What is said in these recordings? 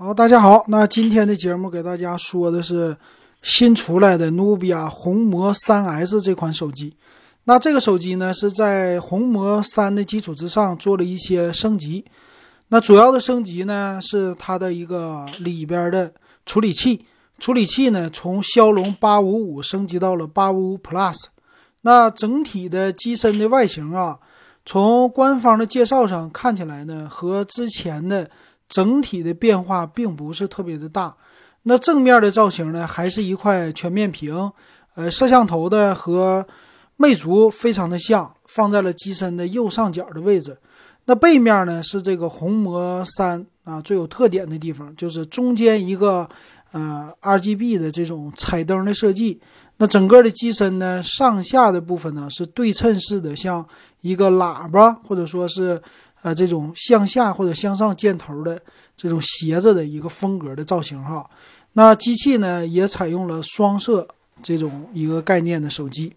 好，大家好，那今天的节目给大家说的是新出来的努比亚红魔三 S 这款手机。那这个手机呢是在红魔三的基础之上做了一些升级。那主要的升级呢是它的一个里边的处理器，处理器呢从骁龙八五五升级到了八五五 Plus。那整体的机身的外形啊，从官方的介绍上看起来呢，和之前的整体的变化并不是特别的大。那正面的造型呢，还是一块全面屏，呃，摄像头的和魅族非常的像，放在了机身的右上角的位置。那背面呢，是这个红魔三啊最有特点的地方，就是中间一个呃 RGB 的这种彩灯的设计。那整个的机身呢，上下的部分呢是对称式的，像一个喇叭，或者说是呃这种向下或者向上箭头的这种斜着的一个风格的造型哈。那机器呢也采用了双摄这种一个概念的手机。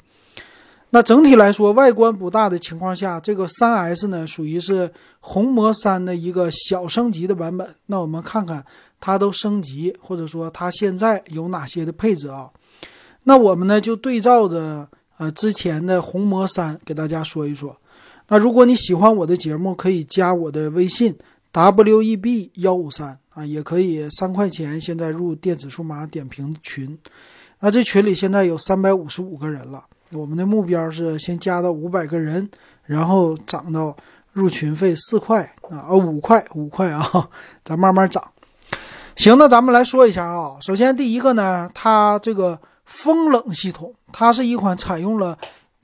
那整体来说，外观不大的情况下，这个三 S 呢属于是红魔三的一个小升级的版本。那我们看看它都升级，或者说它现在有哪些的配置啊？那我们呢就对照着呃之前的红魔三给大家说一说。那如果你喜欢我的节目，可以加我的微信 w e b 幺五三啊，也可以三块钱现在入电子数码点评群。那这群里现在有三百五十五个人了，我们的目标是先加到五百个人，然后涨到入群费四块啊，呃五块五块啊，咱慢慢涨。行，那咱们来说一下啊，首先第一个呢，它这个。风冷系统，它是一款采用了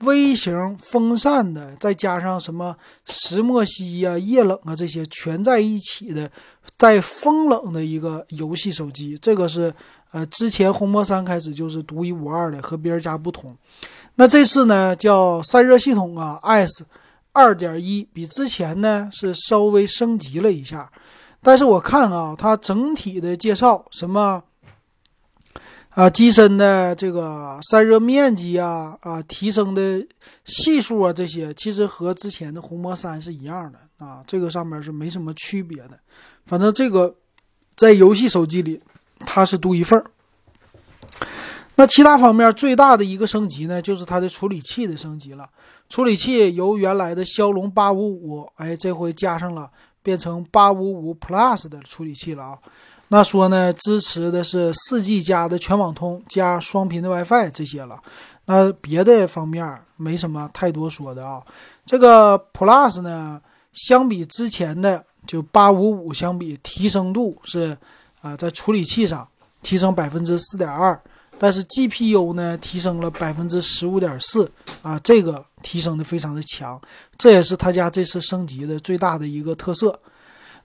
微型风扇的，再加上什么石墨烯呀、液冷啊这些全在一起的带风冷的一个游戏手机。这个是呃之前红魔三开始就是独一无二的，和别人家不同。那这次呢叫散热系统啊，S 二点一，比之前呢是稍微升级了一下。但是我看啊，它整体的介绍什么。啊，机身的这个散热面积啊，啊，提升的系数啊，这些其实和之前的红魔三是一样的啊，这个上面是没什么区别的。反正这个在游戏手机里它是独一份儿。那其他方面最大的一个升级呢，就是它的处理器的升级了。处理器由原来的骁龙八五五，哎，这回加上了变成八五五 Plus 的处理器了啊。那说呢，支持的是四 G 加的全网通加双频的 WiFi 这些了。那别的方面没什么太多说的啊。这个 Plus 呢，相比之前的就八五五相比，提升度是啊，在处理器上提升百分之四点二，但是 GPU 呢提升了百分之十五点四啊，这个提升的非常的强，这也是他家这次升级的最大的一个特色。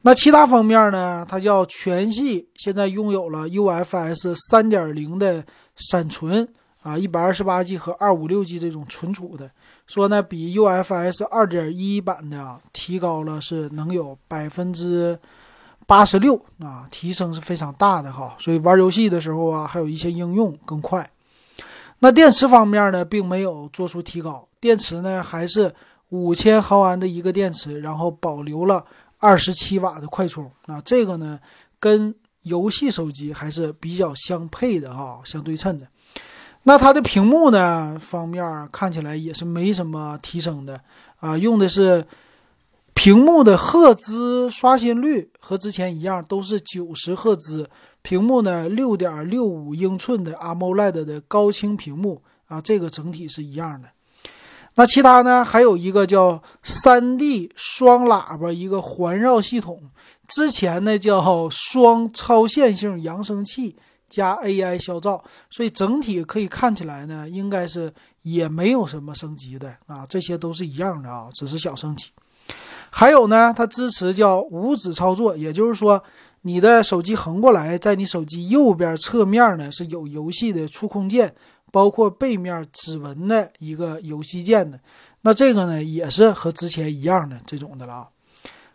那其他方面呢？它叫全系现在拥有了 UFS 三点零的闪存啊，一百二十八 G 和二五六 G 这种存储的，说呢比 UFS 二点一版的啊提高了是能有百分之八十六啊，提升是非常大的哈。所以玩游戏的时候啊，还有一些应用更快。那电池方面呢，并没有做出提高，电池呢还是五千毫安的一个电池，然后保留了。二十七瓦的快充，那这个呢，跟游戏手机还是比较相配的哈，相对称的。那它的屏幕呢方面看起来也是没什么提升的啊，用的是屏幕的赫兹刷新率和之前一样，都是九十赫兹。屏幕呢，六点六五英寸的 AMOLED 的高清屏幕啊，这个整体是一样的。那其他呢？还有一个叫三 D 双喇叭，一个环绕系统。之前呢叫双超线性扬声器加 AI 消噪，所以整体可以看起来呢，应该是也没有什么升级的啊，这些都是一样的啊，只是小升级。还有呢，它支持叫五指操作，也就是说，你的手机横过来，在你手机右边侧面呢是有游戏的触控键。包括背面指纹的一个游戏键的，那这个呢也是和之前一样的这种的了啊。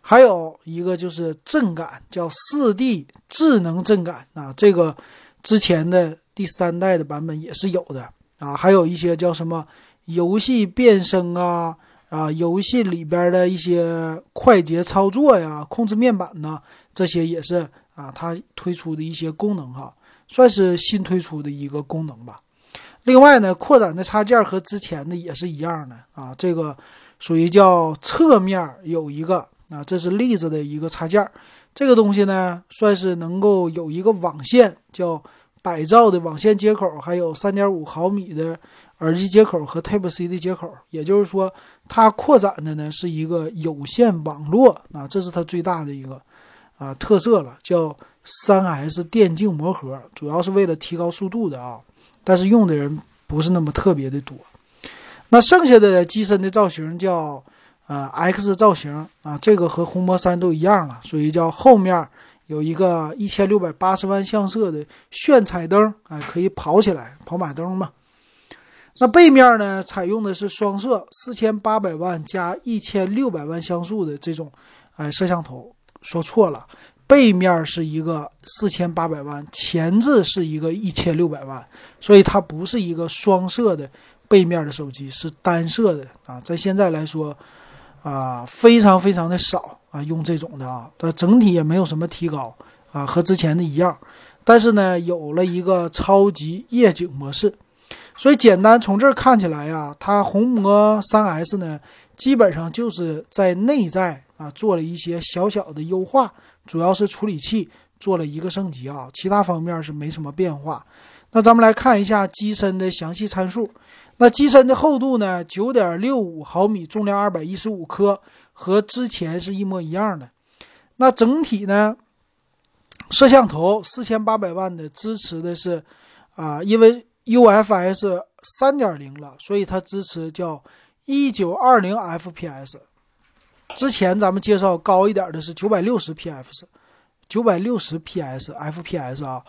还有一个就是震感，叫四 D 智能震感啊，这个之前的第三代的版本也是有的啊。还有一些叫什么游戏变声啊啊，游戏里边的一些快捷操作呀，控制面板呐，这些也是啊，它推出的一些功能哈，算是新推出的一个功能吧。另外呢，扩展的插件和之前的也是一样的啊，这个属于叫侧面有一个啊，这是例子的一个插件，这个东西呢算是能够有一个网线叫百兆的网线接口，还有三点五毫米的耳机接口和 Type C 的接口，也就是说它扩展的呢是一个有线网络啊，这是它最大的一个啊特色了，叫三 S 电竞魔盒，主要是为了提高速度的啊。但是用的人不是那么特别的多，那剩下的机身的造型叫呃 X 造型啊，这个和红魔三都一样了，所以叫后面有一个一千六百八十万像素的炫彩灯，哎，可以跑起来，跑马灯嘛。那背面呢，采用的是双摄四千八百万加一千六百万像素的这种哎摄像头，说错了。背面是一个四千八百万，前置是一个一千六百万，所以它不是一个双摄的背面的手机，是单摄的啊。在现在来说，啊，非常非常的少啊，用这种的啊，它整体也没有什么提高啊，和之前的一样。但是呢，有了一个超级夜景模式，所以简单从这儿看起来呀，它红魔三 S 呢，基本上就是在内在啊做了一些小小的优化。主要是处理器做了一个升级啊，其他方面是没什么变化。那咱们来看一下机身的详细参数。那机身的厚度呢，九点六五毫米，重量二百一十五克，和之前是一模一样的。那整体呢，摄像头四千八百万的支持的是啊，因为 UFS 三点零了，所以它支持叫一九二零 FPS。之前咱们介绍高一点的是九百六十 PS，九百六十 PS FPS 啊，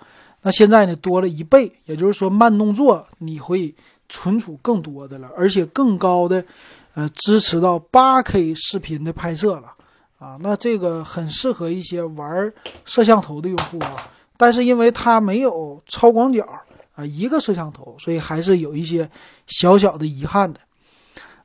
那现在呢多了一倍，也就是说慢动作你会存储更多的了，而且更高的，呃，支持到八 K 视频的拍摄了啊，那这个很适合一些玩摄像头的用户啊，但是因为它没有超广角啊，一个摄像头，所以还是有一些小小的遗憾的。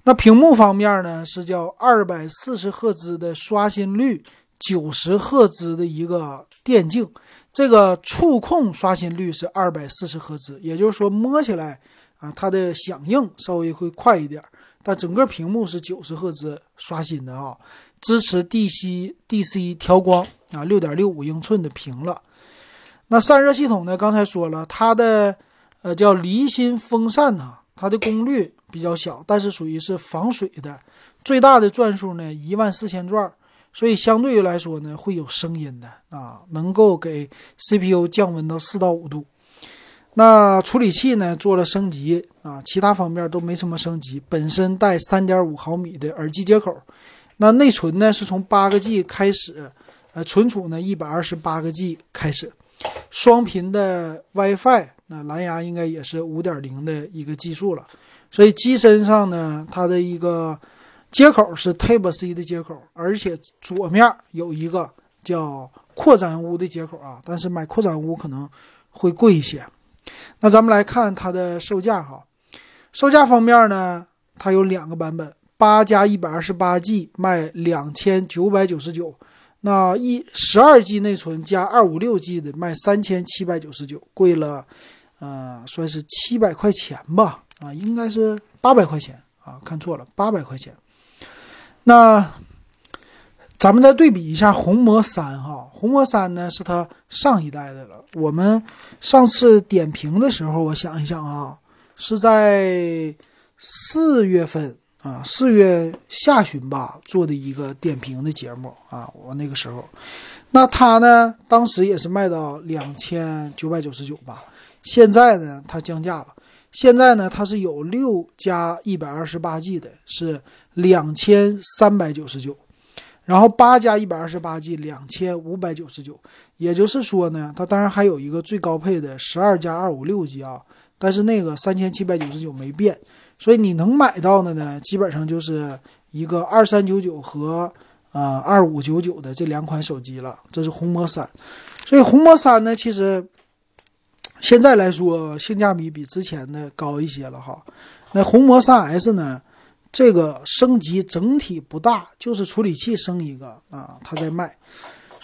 那屏幕方面呢，是叫二百四十赫兹的刷新率，九十赫兹的一个电竞，这个触控刷新率是二百四十赫兹，也就是说摸起来啊，它的响应稍微会快一点，但整个屏幕是九十赫兹刷新的啊，支持 DC DC 调光啊，六点六五英寸的屏了。那散热系统呢，刚才说了，它的呃叫离心风扇呢，它的功率。比较小，但是属于是防水的，最大的转数呢一万四千转，所以相对于来说呢会有声音的啊，能够给 CPU 降温到四到五度。那处理器呢做了升级啊，其他方面都没什么升级，本身带三点五毫米的耳机接口，那内存呢是从八个 G 开始，呃，存储呢一百二十八个 G 开始，双频的 WiFi，那蓝牙应该也是五点零的一个技术了。所以机身上呢，它的一个接口是 Type C 的接口，而且左面有一个叫扩展坞的接口啊。但是买扩展坞可能会贵一些。那咱们来看它的售价哈，售价方面呢，它有两个版本，八加一百二十八 G 卖两千九百九十九，那一十二 G 内存加二五六 G 的卖三千七百九十九，贵了，呃，算是七百块钱吧。啊，应该是八百块钱啊，看错了，八百块钱。那咱们再对比一下红魔三哈，红魔三呢是它上一代的了。我们上次点评的时候，我想一想啊，是在四月份啊，四月下旬吧做的一个点评的节目啊。我那个时候，那它呢，当时也是卖到两千九百九十九吧。现在呢，它降价了。现在呢，它是有六加一百二十八 G 的，是两千三百九十九，然后八加一百二十八 G 两千五百九十九。也就是说呢，它当然还有一个最高配的十二加二五六 G 啊，但是那个三千七百九十九没变，所以你能买到的呢，基本上就是一个二三九九和呃二五九九的这两款手机了。这是红魔三，所以红魔三呢，其实。现在来说，性价比比之前的高一些了哈。那红魔三 S 呢，这个升级整体不大，就是处理器升一个啊，它在卖。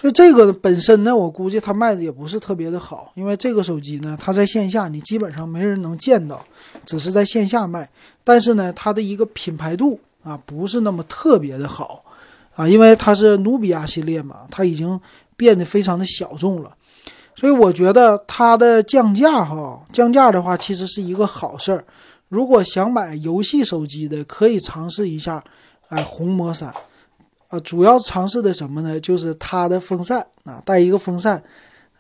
所以这个本身呢，我估计它卖的也不是特别的好，因为这个手机呢，它在线下你基本上没人能见到，只是在线下卖。但是呢，它的一个品牌度啊，不是那么特别的好啊，因为它是努比亚系列嘛，它已经变得非常的小众了。所以我觉得它的降价哈，降价的话其实是一个好事儿。如果想买游戏手机的，可以尝试一下，哎，红魔三。啊，主要尝试的什么呢？就是它的风扇啊，带一个风扇，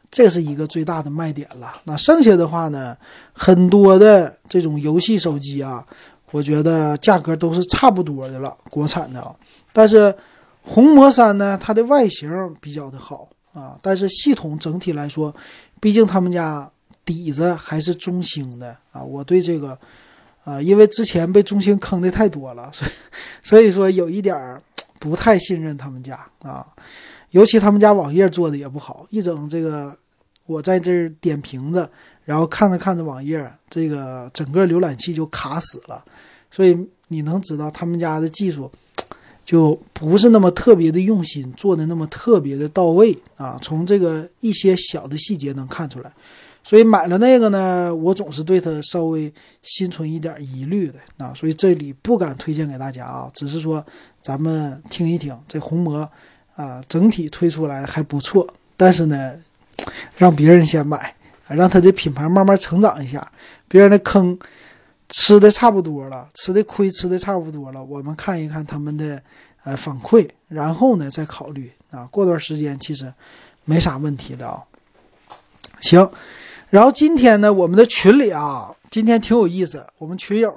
这是一个最大的卖点了。那剩下的话呢，很多的这种游戏手机啊，我觉得价格都是差不多的了，国产的啊。但是红魔三呢，它的外形比较的好啊，但是系统整体来说，毕竟他们家底子还是中兴的啊。我对这个，啊，因为之前被中兴坑的太多了，所以所以说有一点儿。不太信任他们家啊，尤其他们家网页做的也不好，一整这个我在这儿点评子，然后看着看着网页，这个整个浏览器就卡死了，所以你能知道他们家的技术就不是那么特别的用心，做的那么特别的到位啊，从这个一些小的细节能看出来。所以买了那个呢，我总是对它稍微心存一点疑虑的啊，所以这里不敢推荐给大家啊，只是说咱们听一听这红魔啊，整体推出来还不错，但是呢，让别人先买，让他这品牌慢慢成长一下，别人的坑吃的差不多了，吃的亏吃的差不多了，我们看一看他们的呃反馈，然后呢再考虑啊，过段时间其实没啥问题的啊，行。然后今天呢，我们的群里啊，今天挺有意思。我们群友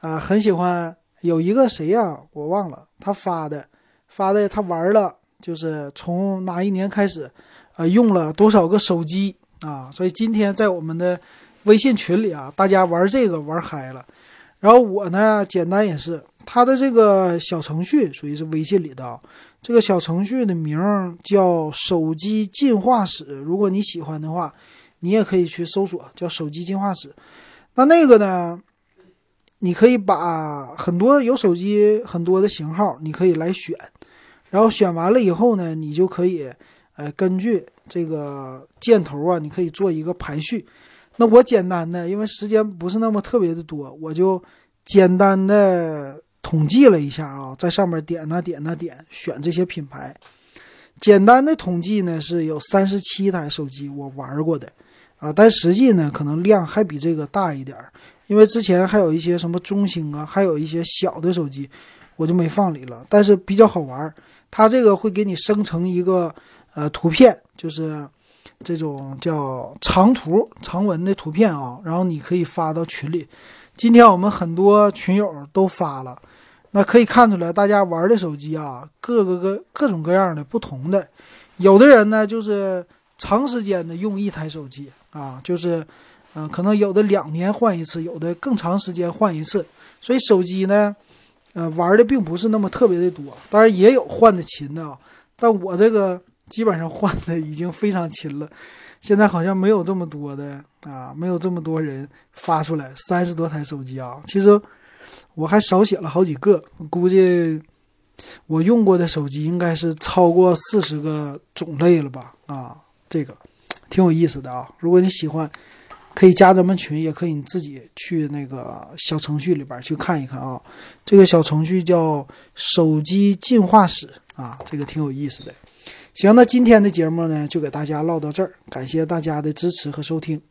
啊，很喜欢有一个谁呀，我忘了他发的，发的他玩了，就是从哪一年开始，呃，用了多少个手机啊？所以今天在我们的微信群里啊，大家玩这个玩嗨了。然后我呢，简单也是，他的这个小程序属于是微信里的，这个小程序的名叫手机进化史。如果你喜欢的话。你也可以去搜索叫手机进化史，那那个呢？你可以把很多有手机很多的型号，你可以来选，然后选完了以后呢，你就可以，呃，根据这个箭头啊，你可以做一个排序。那我简单的，因为时间不是那么特别的多，我就简单的统计了一下啊，在上面点呐点呐点，选这些品牌。简单的统计呢，是有三十七台手机我玩过的。啊，但实际呢，可能量还比这个大一点儿，因为之前还有一些什么中兴啊，还有一些小的手机，我就没放里了。但是比较好玩儿，它这个会给你生成一个呃图片，就是这种叫长图长文的图片啊，然后你可以发到群里。今天我们很多群友都发了，那可以看出来大家玩的手机啊，各个各各种各样的不同的，有的人呢就是长时间的用一台手机。啊，就是，嗯，可能有的两年换一次，有的更长时间换一次，所以手机呢，呃，玩的并不是那么特别的多，当然也有换的勤的啊，但我这个基本上换的已经非常勤了，现在好像没有这么多的啊，没有这么多人发出来三十多台手机啊，其实我还少写了好几个，估计我用过的手机应该是超过四十个种类了吧，啊，这个。挺有意思的啊！如果你喜欢，可以加咱们群，也可以你自己去那个小程序里边去看一看啊。这个小程序叫“手机进化史”啊，这个挺有意思的。行，那今天的节目呢，就给大家唠到这儿，感谢大家的支持和收听。